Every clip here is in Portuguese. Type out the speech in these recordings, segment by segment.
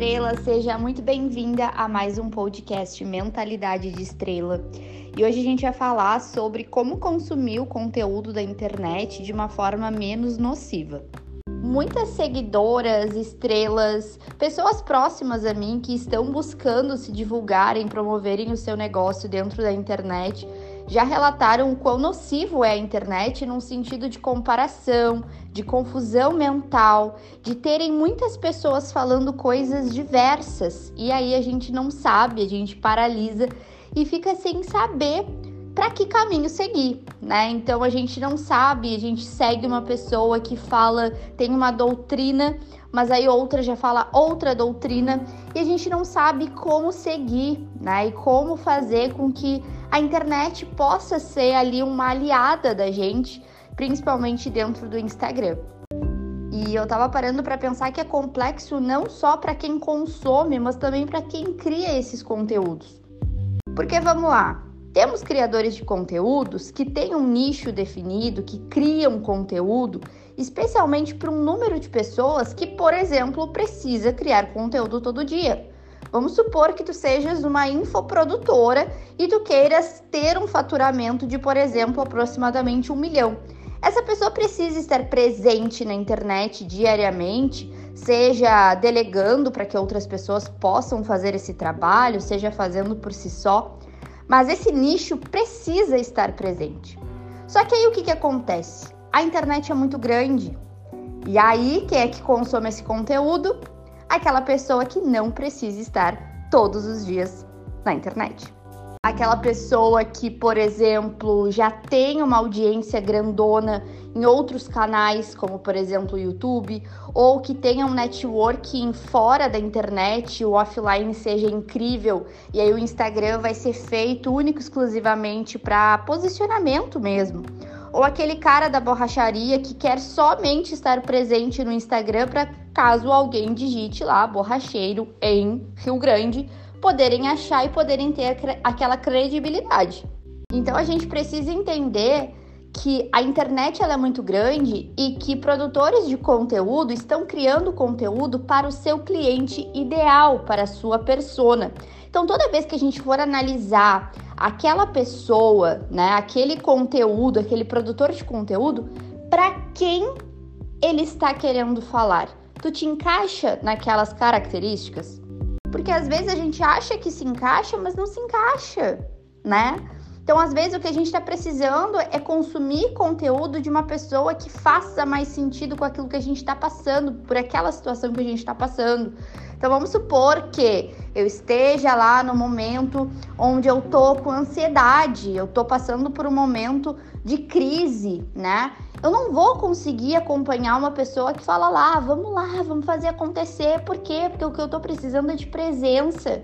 estrela, seja muito bem-vinda a mais um podcast Mentalidade de Estrela. E hoje a gente vai falar sobre como consumir o conteúdo da internet de uma forma menos nociva. Muitas seguidoras, estrelas, pessoas próximas a mim que estão buscando se divulgarem, promoverem o seu negócio dentro da internet, já relataram o quão nocivo é a internet num sentido de comparação, de confusão mental, de terem muitas pessoas falando coisas diversas e aí a gente não sabe, a gente paralisa e fica sem saber para que caminho seguir, né? Então a gente não sabe, a gente segue uma pessoa que fala, tem uma doutrina, mas aí outra já fala outra doutrina e a gente não sabe como seguir, né? E como fazer com que a internet possa ser ali uma aliada da gente, principalmente dentro do Instagram. E eu tava parando para pensar que é complexo não só para quem consome, mas também para quem cria esses conteúdos. Porque vamos lá, temos criadores de conteúdos que têm um nicho definido, que criam conteúdo especialmente para um número de pessoas que, por exemplo, precisa criar conteúdo todo dia. Vamos supor que tu sejas uma infoprodutora e tu queiras ter um faturamento de, por exemplo, aproximadamente um milhão. Essa pessoa precisa estar presente na internet diariamente, seja delegando para que outras pessoas possam fazer esse trabalho, seja fazendo por si só. Mas esse nicho precisa estar presente. Só que aí o que, que acontece? A internet é muito grande. E aí, quem é que consome esse conteúdo? Aquela pessoa que não precisa estar todos os dias na internet. Aquela pessoa que, por exemplo, já tem uma audiência grandona em outros canais, como por exemplo o YouTube, ou que tenha um networking fora da internet, o offline seja incrível, e aí o Instagram vai ser feito único exclusivamente para posicionamento mesmo. Ou aquele cara da borracharia que quer somente estar presente no Instagram para caso alguém digite lá borracheiro em Rio Grande poderem achar e poderem ter aquela credibilidade. Então a gente precisa entender que a internet ela é muito grande e que produtores de conteúdo estão criando conteúdo para o seu cliente ideal, para a sua persona. Então, toda vez que a gente for analisar aquela pessoa, né, aquele conteúdo, aquele produtor de conteúdo, para quem ele está querendo falar? Tu te encaixa naquelas características? Porque às vezes a gente acha que se encaixa, mas não se encaixa, né? Então, às vezes, o que a gente está precisando é consumir conteúdo de uma pessoa que faça mais sentido com aquilo que a gente está passando, por aquela situação que a gente está passando. Então, vamos supor que eu esteja lá no momento onde eu tô com ansiedade, eu tô passando por um momento de crise, né? Eu não vou conseguir acompanhar uma pessoa que fala lá, vamos lá, vamos fazer acontecer. Por quê? Porque o que eu tô precisando é de presença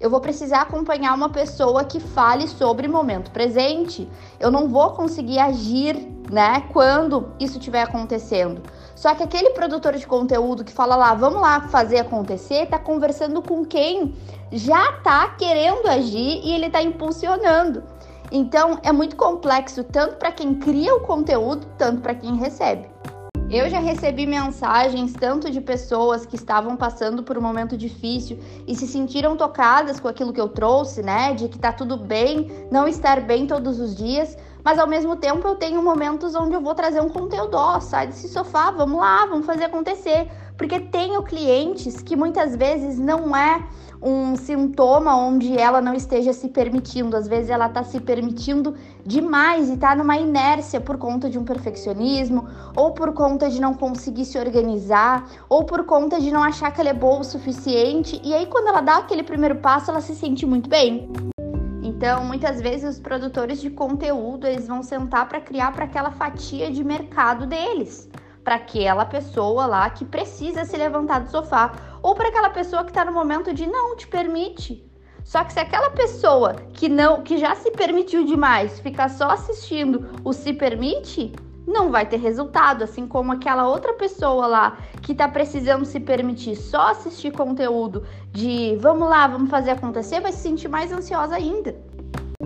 eu vou precisar acompanhar uma pessoa que fale sobre momento presente. Eu não vou conseguir agir, né, quando isso estiver acontecendo. Só que aquele produtor de conteúdo que fala lá, vamos lá fazer acontecer, tá conversando com quem já tá querendo agir e ele tá impulsionando. Então, é muito complexo tanto para quem cria o conteúdo, tanto para quem recebe. Eu já recebi mensagens tanto de pessoas que estavam passando por um momento difícil e se sentiram tocadas com aquilo que eu trouxe, né? De que tá tudo bem, não estar bem todos os dias, mas ao mesmo tempo eu tenho momentos onde eu vou trazer um conteúdo, ó, sai desse sofá, vamos lá, vamos fazer acontecer. Porque tenho clientes que muitas vezes não é um sintoma onde ela não esteja se permitindo, às vezes ela está se permitindo demais e está numa inércia por conta de um perfeccionismo, ou por conta de não conseguir se organizar, ou por conta de não achar que ela é boa o suficiente, e aí quando ela dá aquele primeiro passo, ela se sente muito bem. Então, muitas vezes os produtores de conteúdo, eles vão sentar para criar para aquela fatia de mercado deles para aquela pessoa lá que precisa se levantar do sofá ou para aquela pessoa que está no momento de não te permite. Só que se aquela pessoa que não, que já se permitiu demais, ficar só assistindo o se permite, não vai ter resultado, assim como aquela outra pessoa lá que está precisando se permitir só assistir conteúdo de vamos lá, vamos fazer acontecer, vai se sentir mais ansiosa ainda.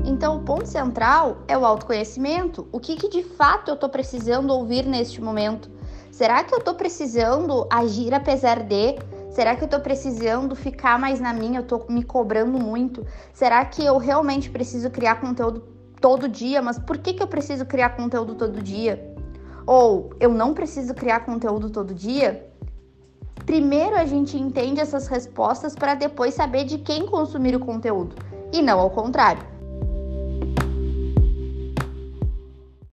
Então, o ponto central é o autoconhecimento. O que, que de fato eu estou precisando ouvir neste momento? Será que eu estou precisando agir apesar de? Será que eu tô precisando ficar mais na minha? Eu tô me cobrando muito? Será que eu realmente preciso criar conteúdo todo dia? Mas por que, que eu preciso criar conteúdo todo dia? Ou eu não preciso criar conteúdo todo dia? Primeiro a gente entende essas respostas para depois saber de quem consumir o conteúdo e não ao contrário.